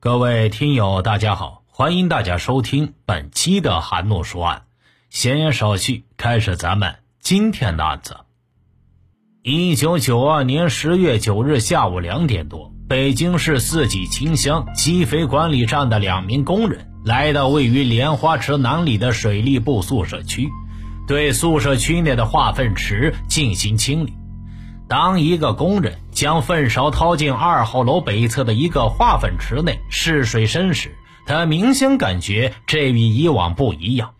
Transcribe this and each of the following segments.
各位听友，大家好，欢迎大家收听本期的韩诺说案。闲言少叙，开始咱们今天的案子。一九九二年十月九日下午两点多，北京市四季青乡机肥管理站的两名工人来到位于莲花池南里的水利部宿舍区，对宿舍区内的化粪池进行清理。当一个工人将粪勺掏进二号楼北侧的一个化粪池内试水深时，他明显感觉这与以往不一样。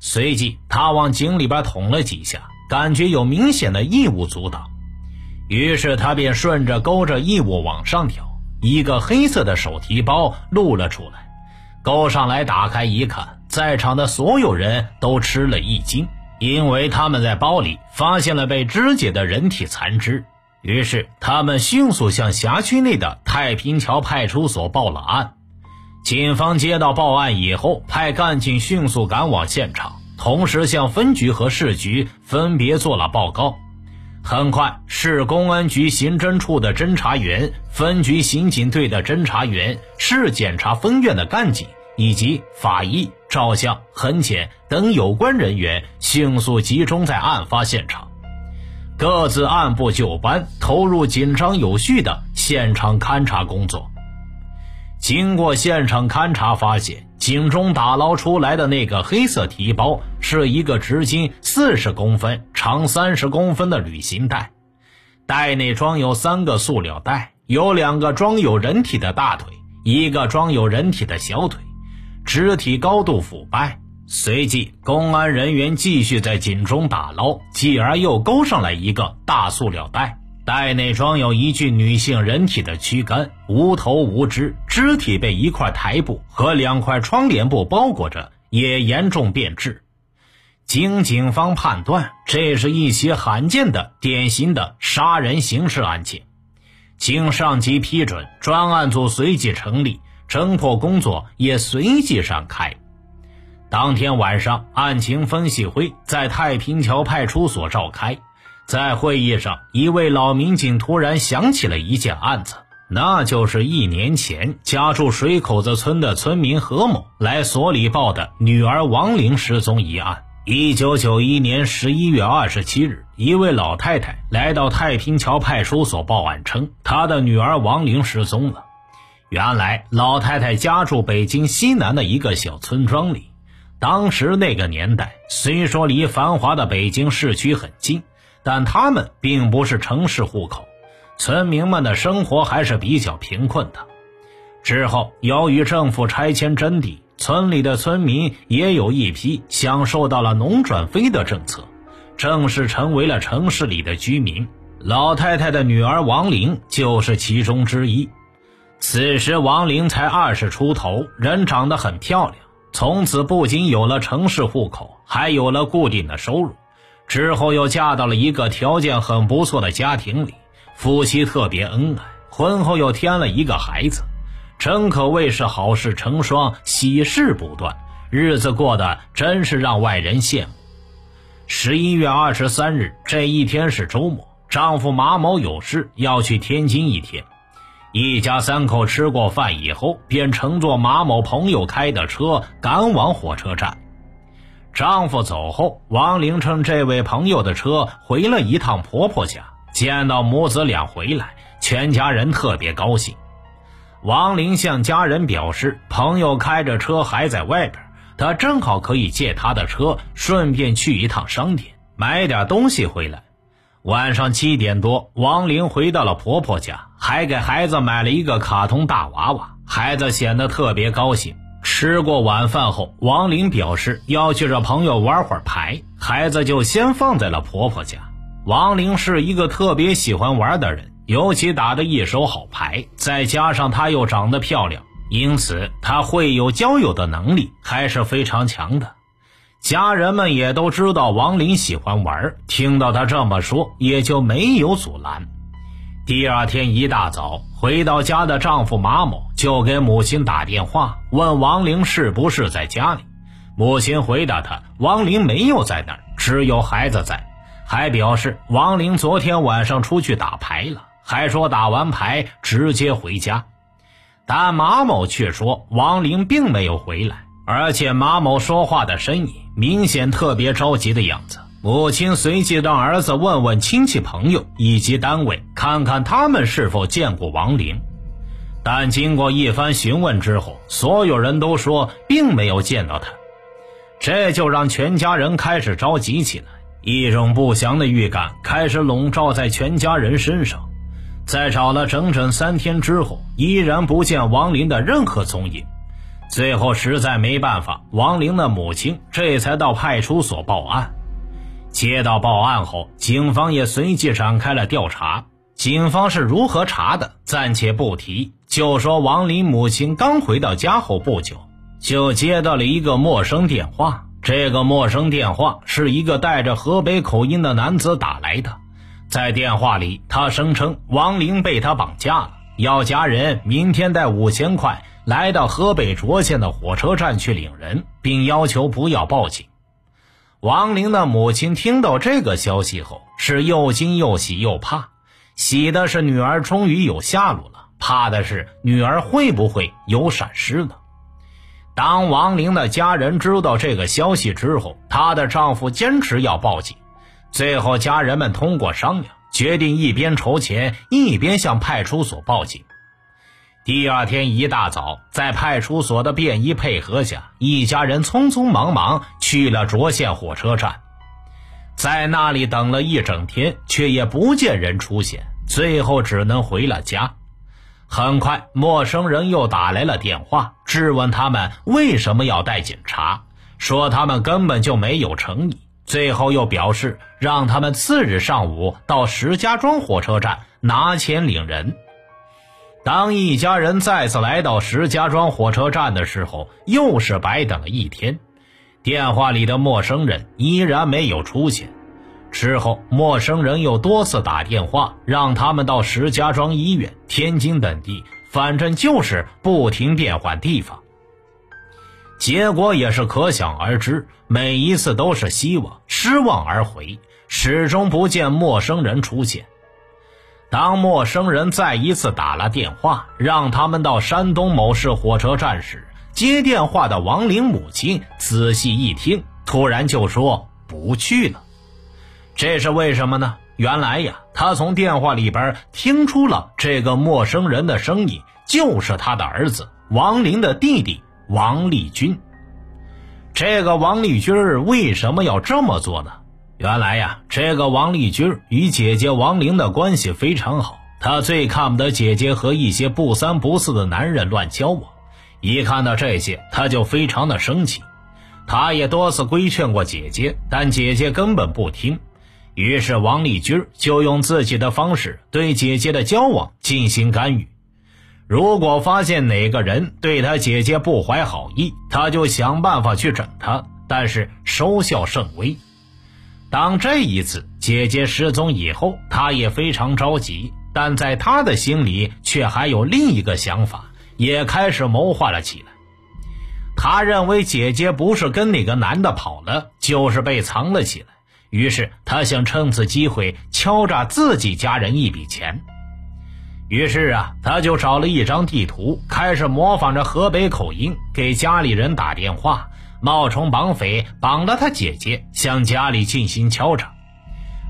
随即，他往井里边捅了几下，感觉有明显的异物阻挡。于是，他便顺着勾着异物往上挑，一个黑色的手提包露了出来。勾上来，打开一看，在场的所有人都吃了一惊。因为他们在包里发现了被肢解的人体残肢，于是他们迅速向辖区内的太平桥派出所报了案。警方接到报案以后，派干警迅速赶往现场，同时向分局和市局分别做了报告。很快，市公安局刑侦处的侦查员、分局刑警队的侦查员、市检察分院的干警。以及法医、照相、痕检等有关人员迅速集中在案发现场，各自按部就班投入紧张有序的现场勘查工作。经过现场勘查，发现井中打捞出来的那个黑色提包是一个直径四十公分、长三十公分的旅行袋，袋内装有三个塑料袋，有两个装有人体的大腿，一个装有人体的小腿。肢体高度腐败。随即，公安人员继续在井中打捞，继而又勾上来一个大塑料袋，袋内装有一具女性人体的躯干，无头无肢，肢体被一块台布和两块窗帘布包裹着，也严重变质。经警方判断，这是一起罕见的、典型的杀人刑事案件。经上级批准，专案组随即成立。侦破工作也随即展开。当天晚上，案情分析会在太平桥派出所召开。在会议上，一位老民警突然想起了一件案子，那就是一年前家住水口子村的村民何某来所里报的女儿王玲失踪一案。一九九一年十一月二十七日，一位老太太来到太平桥派出所报案，称她的女儿王玲失踪了。原来老太太家住北京西南的一个小村庄里。当时那个年代，虽说离繁华的北京市区很近，但他们并不是城市户口，村民们的生活还是比较贫困的。之后，由于政府拆迁征地，村里的村民也有一批享受到了农转非的政策，正式成为了城市里的居民。老太太的女儿王玲就是其中之一。此时，王玲才二十出头，人长得很漂亮。从此，不仅有了城市户口，还有了固定的收入。之后，又嫁到了一个条件很不错的家庭里，夫妻特别恩爱。婚后又添了一个孩子，真可谓是好事成双，喜事不断，日子过得真是让外人羡慕。十一月二十三日这一天是周末，丈夫马某有事要去天津一天。一家三口吃过饭以后，便乘坐马某朋友开的车赶往火车站。丈夫走后，王玲乘这位朋友的车回了一趟婆婆家。见到母子俩回来，全家人特别高兴。王玲向家人表示，朋友开着车还在外边，她正好可以借他的车，顺便去一趟商店买点东西回来。晚上七点多，王玲回到了婆婆家，还给孩子买了一个卡通大娃娃。孩子显得特别高兴。吃过晚饭后，王玲表示要去找朋友玩会儿牌，孩子就先放在了婆婆家。王玲是一个特别喜欢玩的人，尤其打得一手好牌，再加上她又长得漂亮，因此她会有交友的能力还是非常强的。家人们也都知道王林喜欢玩，听到他这么说，也就没有阻拦。第二天一大早回到家的丈夫马某就给母亲打电话，问王玲是不是在家里。母亲回答他，王玲没有在那儿，只有孩子在，还表示王玲昨天晚上出去打牌了，还说打完牌直接回家。但马某却说王玲并没有回来，而且马某说话的声音明显特别着急的样子。母亲随即让儿子问问亲戚朋友以及单位，看看他们是否见过王林。但经过一番询问之后，所有人都说并没有见到他，这就让全家人开始着急起来，一种不祥的预感开始笼罩在全家人身上。在找了整整三天之后，依然不见王林的任何踪影。最后实在没办法，王玲的母亲这才到派出所报案。接到报案后，警方也随即展开了调查。警方是如何查的，暂且不提，就说王林母亲刚回到家后不久，就接到了一个陌生电话。这个陌生电话是一个带着河北口音的男子打来的。在电话里，他声称王玲被他绑架了，要家人明天带五千块来到河北涿县的火车站去领人，并要求不要报警。王玲的母亲听到这个消息后，是又惊又喜又怕。喜的是女儿终于有下落了，怕的是女儿会不会有闪失呢？当王玲的家人知道这个消息之后，她的丈夫坚持要报警。最后，家人们通过商量，决定一边筹钱，一边向派出所报警。第二天一大早，在派出所的便衣配合下，一家人匆匆忙忙去了涿县火车站，在那里等了一整天，却也不见人出现，最后只能回了家。很快，陌生人又打来了电话，质问他们为什么要带警察，说他们根本就没有诚意。最后又表示让他们次日上午到石家庄火车站拿钱领人。当一家人再次来到石家庄火车站的时候，又是白等了一天。电话里的陌生人依然没有出现。之后，陌生人又多次打电话让他们到石家庄医院、天津等地，反正就是不停变换地方。结果也是可想而知，每一次都是希望失望而回，始终不见陌生人出现。当陌生人再一次打了电话，让他们到山东某市火车站时，接电话的王玲母亲仔细一听，突然就说不去了。这是为什么呢？原来呀，他从电话里边听出了这个陌生人的声音就是他的儿子王林的弟弟。王立军，这个王立军为什么要这么做呢？原来呀，这个王立军与姐姐王玲的关系非常好，他最看不得姐姐和一些不三不四的男人乱交往。一看到这些，他就非常的生气。他也多次规劝过姐姐，但姐姐根本不听。于是王立军就用自己的方式对姐姐的交往进行干预。如果发现哪个人对他姐姐不怀好意，他就想办法去整他，但是收效甚微。当这一次姐姐失踪以后，他也非常着急，但在他的心里却还有另一个想法，也开始谋划了起来。他认为姐姐不是跟哪个男的跑了，就是被藏了起来，于是他想趁此机会敲诈自己家人一笔钱。于是啊，他就找了一张地图，开始模仿着河北口音给家里人打电话，冒充绑匪绑了他姐姐，向家里进行敲诈。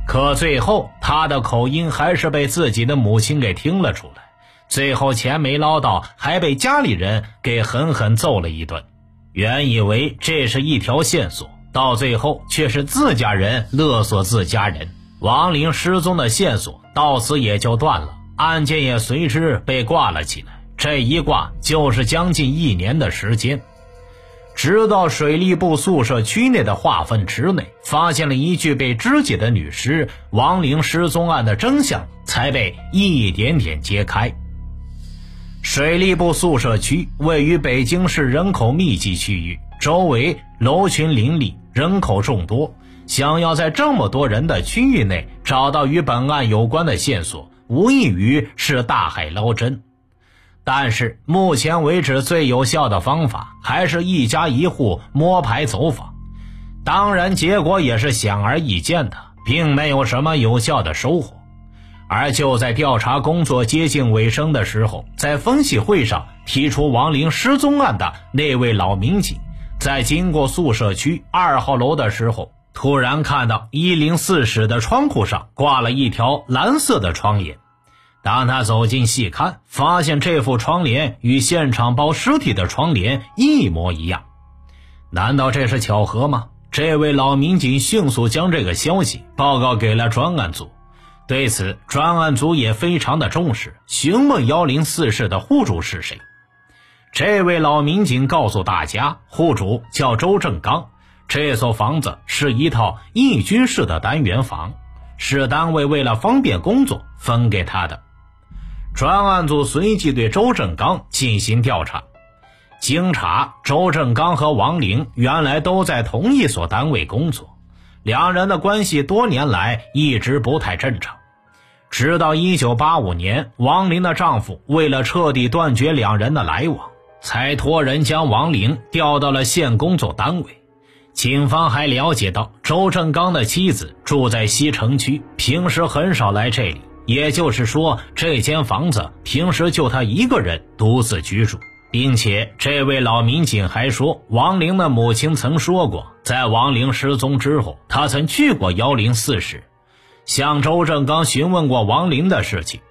可最后，他的口音还是被自己的母亲给听了出来，最后钱没捞到，还被家里人给狠狠揍了一顿。原以为这是一条线索，到最后却是自家人勒索自家人，王玲失踪的线索到此也就断了。案件也随之被挂了起来，这一挂就是将近一年的时间，直到水利部宿舍区内的化粪池内发现了一具被肢解的女尸，王玲失踪案的真相才被一点点揭开。水利部宿舍区位于北京市人口密集区域，周围楼群林立，人口众多，想要在这么多人的区域内找到与本案有关的线索。无异于是大海捞针，但是目前为止最有效的方法还是一家一户摸排走访，当然结果也是显而易见的，并没有什么有效的收获。而就在调查工作接近尾声的时候，在分析会上提出王玲失踪案的那位老民警，在经过宿舍区二号楼的时候，突然看到一零四室的窗户上挂了一条蓝色的窗帘。当他走近细看，发现这副窗帘与现场包尸体的窗帘一模一样。难道这是巧合吗？这位老民警迅速将这个消息报告给了专案组。对此，专案组也非常的重视，询问幺零四室的户主是谁。这位老民警告诉大家，户主叫周正刚，这所房子是一套一居室的单元房，是单位为了方便工作分给他的。专案组随即对周正刚进行调查，经查，周正刚和王玲原来都在同一所单位工作。两人的关系多年来一直不太正常，直到一九八五年，王玲的丈夫为了彻底断绝两人的来往，才托人将王玲调到了县工作单位。警方还了解到，周正刚的妻子住在西城区，平时很少来这里，也就是说，这间房子平时就他一个人独自居住。并且，这位老民警还说，王玲的母亲曾说过，在王玲失踪之后，他曾去过幺零四室，向周正刚询问过王玲的事情。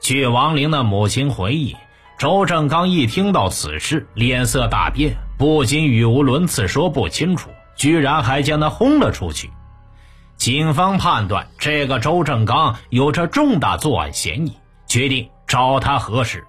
据王玲的母亲回忆，周正刚一听到此事，脸色大变，不仅语无伦次，说不清楚，居然还将他轰了出去。警方判断，这个周正刚有着重大作案嫌疑，决定找他核实。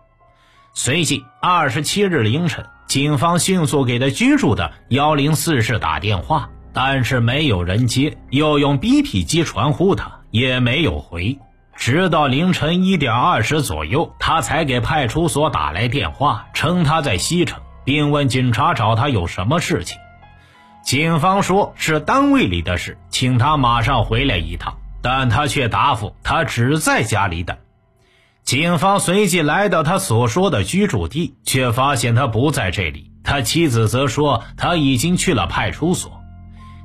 随即，二十七日凌晨，警方迅速给他居住的幺零四室打电话，但是没有人接，又用 BP 机传呼他，也没有回。直到凌晨一点二十左右，他才给派出所打来电话，称他在西城，并问警察找他有什么事情。警方说是单位里的事，请他马上回来一趟，但他却答复他只在家里等。警方随即来到他所说的居住地，却发现他不在这里。他妻子则说他已经去了派出所。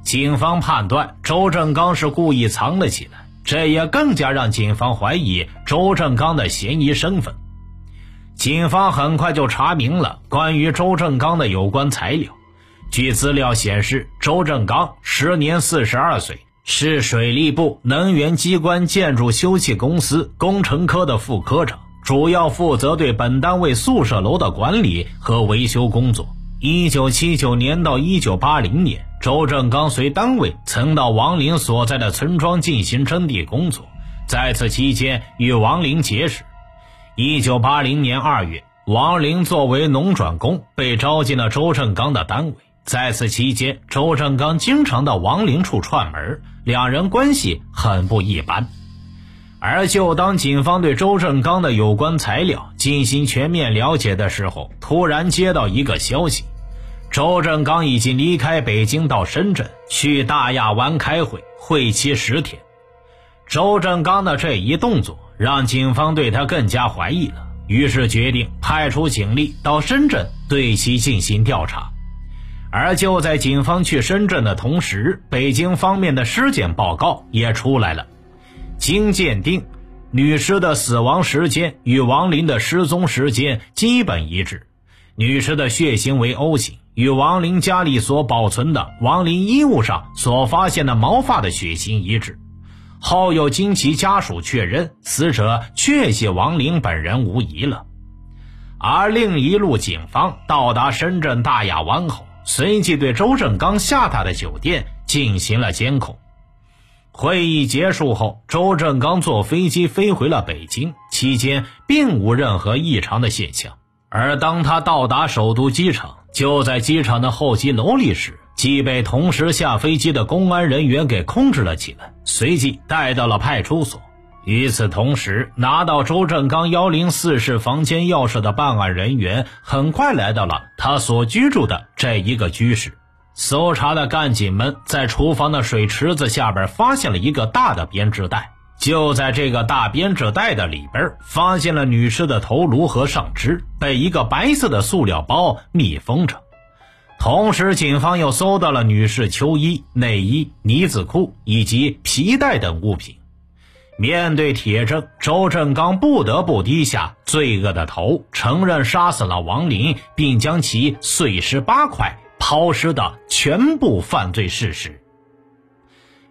警方判断周正刚是故意藏了起来，这也更加让警方怀疑周正刚的嫌疑身份。警方很快就查明了关于周正刚的有关材料。据资料显示，周正刚时年四十二岁。是水利部能源机关建筑修葺公司工程科的副科长，主要负责对本单位宿舍楼的管理和维修工作。一九七九年到一九八零年，周正刚随单位曾到王林所在的村庄进行征地工作，在此期间与王林结识。一九八零年二月，王林作为农转工被招进了周正刚的单位。在此期间，周正刚经常到王林处串门，两人关系很不一般。而就当警方对周正刚的有关材料进行全面了解的时候，突然接到一个消息：周正刚已经离开北京到深圳去大亚湾开会，会期十天。周正刚的这一动作让警方对他更加怀疑了，于是决定派出警力到深圳对其进行调查。而就在警方去深圳的同时，北京方面的尸检报告也出来了。经鉴定，女尸的死亡时间与王林的失踪时间基本一致。女尸的血型为 O 型，与王林家里所保存的王林衣物上所发现的毛发的血型一致。后又经其家属确认，死者确系王林本人无疑了。而另一路警方到达深圳大亚湾后。随即对周正刚下榻的酒店进行了监控。会议结束后，周正刚坐飞机飞回了北京，期间并无任何异常的现象。而当他到达首都机场，就在机场的候机楼里时，即被同时下飞机的公安人员给控制了起来，随即带到了派出所。与此同时，拿到周正刚幺零四室房间钥匙的办案人员很快来到了他所居住的这一个居室。搜查的干警们在厨房的水池子下边发现了一个大的编织袋，就在这个大编织袋的里边，发现了女尸的头颅和上肢被一个白色的塑料包密封着。同时，警方又搜到了女士秋衣、内衣、呢子裤以及皮带等物品。面对铁证，周振刚不得不低下罪恶的头，承认杀死了王林，并将其碎尸八块，抛尸的全部犯罪事实。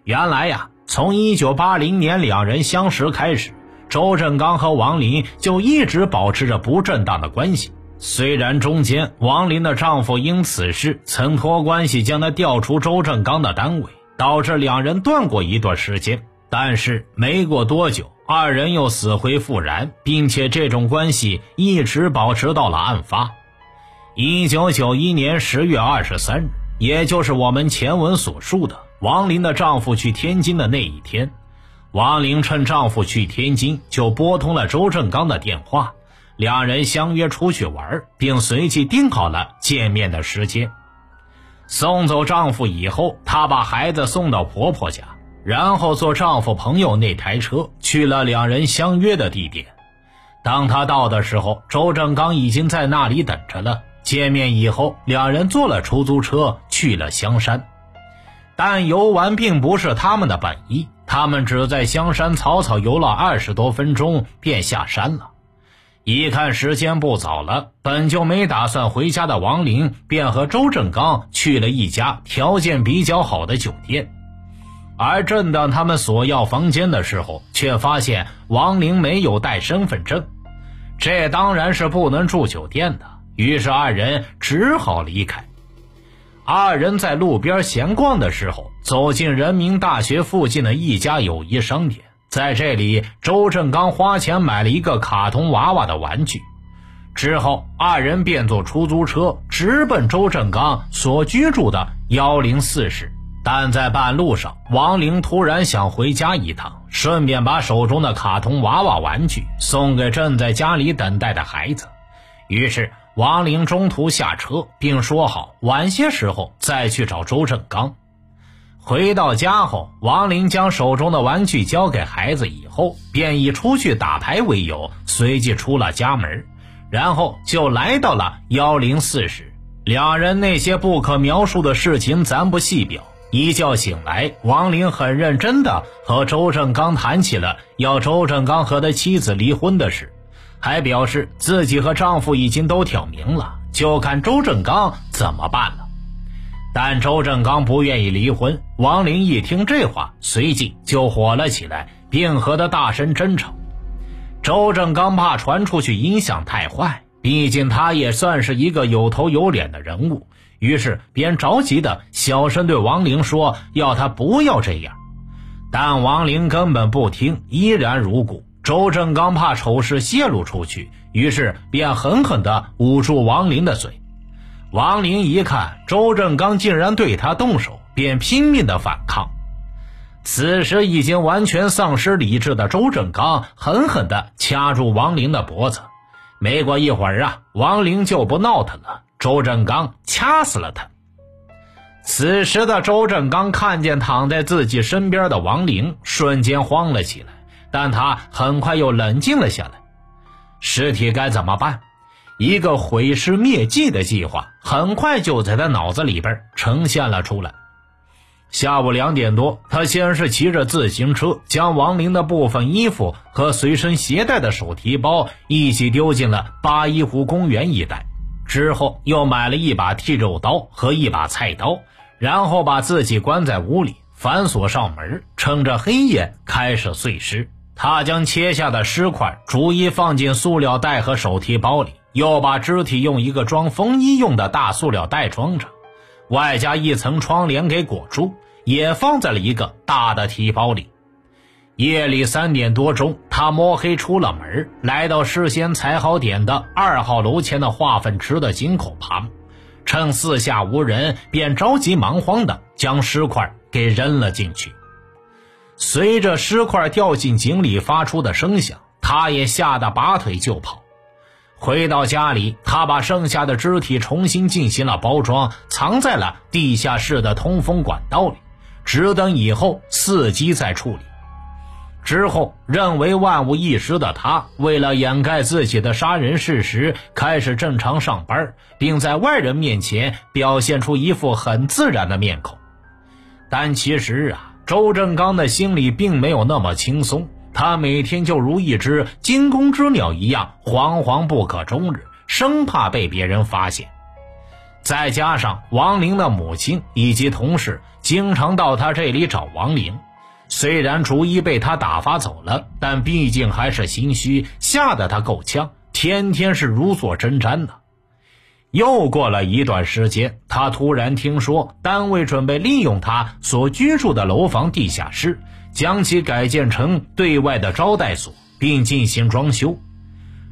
原来呀，从一九八零年两人相识开始，周振刚和王林就一直保持着不正当的关系。虽然中间王林的丈夫因此事曾托关系将她调出周振刚的单位，导致两人断过一段时间。但是没过多久，二人又死灰复燃，并且这种关系一直保持到了案发。一九九一年十月二十三日，也就是我们前文所述的王林的丈夫去天津的那一天，王林趁丈夫去天津，就拨通了周正刚的电话，两人相约出去玩，并随即定好了见面的时间。送走丈夫以后，她把孩子送到婆婆家。然后坐丈夫朋友那台车去了两人相约的地点。当他到的时候，周正刚已经在那里等着了。见面以后，两人坐了出租车去了香山。但游玩并不是他们的本意，他们只在香山草草游了二十多分钟便下山了。一看时间不早了，本就没打算回家的王玲便和周正刚去了一家条件比较好的酒店。而正当他们索要房间的时候，却发现王玲没有带身份证，这当然是不能住酒店的。于是二人只好离开。二人在路边闲逛的时候，走进人民大学附近的一家友谊商店，在这里，周正刚花钱买了一个卡通娃娃的玩具。之后，二人便坐出租车直奔周正刚所居住的幺零四室。但在半路上，王玲突然想回家一趟，顺便把手中的卡通娃娃玩具送给正在家里等待的孩子。于是，王玲中途下车，并说好晚些时候再去找周正刚。回到家后，王玲将手中的玩具交给孩子以后，便以出去打牌为由，随即出了家门，然后就来到了幺零四室。两人那些不可描述的事情，咱不细表。一觉醒来，王玲很认真地和周正刚谈起了要周正刚和他妻子离婚的事，还表示自己和丈夫已经都挑明了，就看周正刚怎么办了。但周正刚不愿意离婚。王玲一听这话，随即就火了起来，并和他大声争吵。周正刚怕传出去影响太坏，毕竟他也算是一个有头有脸的人物。于是便着急的小声对王玲说：“要他不要这样。”但王玲根本不听，依然如故。周正刚怕丑事泄露出去，于是便狠狠地捂住王玲的嘴。王玲一看周正刚竟然对他动手，便拼命的反抗。此时已经完全丧失理智的周正刚狠狠地掐住王玲的脖子。没过一会儿啊，王玲就不闹腾了。周正刚掐死了他。此时的周正刚看见躺在自己身边的王玲，瞬间慌了起来，但他很快又冷静了下来。尸体该怎么办？一个毁尸灭迹的计划很快就在他脑子里边呈现了出来。下午两点多，他先是骑着自行车，将王玲的部分衣服和随身携带的手提包一起丢进了八一湖公园一带。之后又买了一把剃肉刀和一把菜刀，然后把自己关在屋里，反锁上门，趁着黑夜开始碎尸。他将切下的尸块逐一放进塑料袋和手提包里，又把肢体用一个装风衣用的大塑料袋装着，外加一层窗帘给裹住，也放在了一个大的提包里。夜里三点多钟，他摸黑出了门，来到事先踩好点的二号楼前的化粪池的井口旁，趁四下无人，便着急忙慌地将尸块给扔了进去。随着尸块掉进井里发出的声响，他也吓得拔腿就跑。回到家里，他把剩下的肢体重新进行了包装，藏在了地下室的通风管道里，只等以后伺机再处理。之后，认为万无一失的他，为了掩盖自己的杀人事实，开始正常上班，并在外人面前表现出一副很自然的面孔。但其实啊，周正刚的心里并没有那么轻松，他每天就如一只惊弓之鸟一样，惶惶不可终日，生怕被别人发现。再加上王玲的母亲以及同事经常到他这里找王玲，虽然逐一被他打发走了，但毕竟还是心虚，吓得他够呛，天天是如坐针毡的。又过了一段时间，他突然听说单位准备利用他所居住的楼房地下室。将其改建成对外的招待所，并进行装修。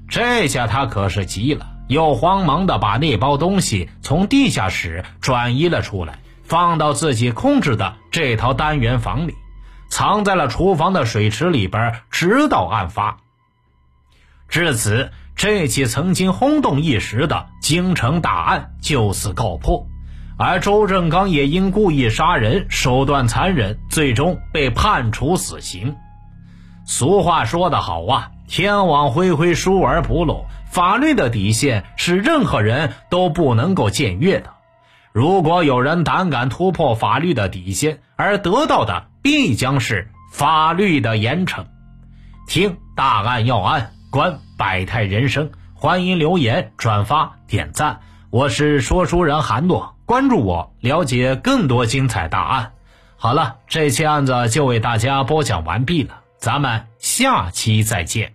这下他可是急了，又慌忙的把那包东西从地下室转移了出来，放到自己控制的这套单元房里，藏在了厨房的水池里边，直到案发。至此，这起曾经轰动一时的京城大案就此告破。而周正刚也因故意杀人，手段残忍，最终被判处死刑。俗话说得好啊，天网恢恢，疏而不漏。法律的底线是任何人都不能够僭越的。如果有人胆敢突破法律的底线，而得到的必将是法律的严惩。听大案要案，观百态人生，欢迎留言、转发、点赞。我是说书人韩诺。关注我，了解更多精彩大案。好了，这期案子就为大家播讲完毕了，咱们下期再见。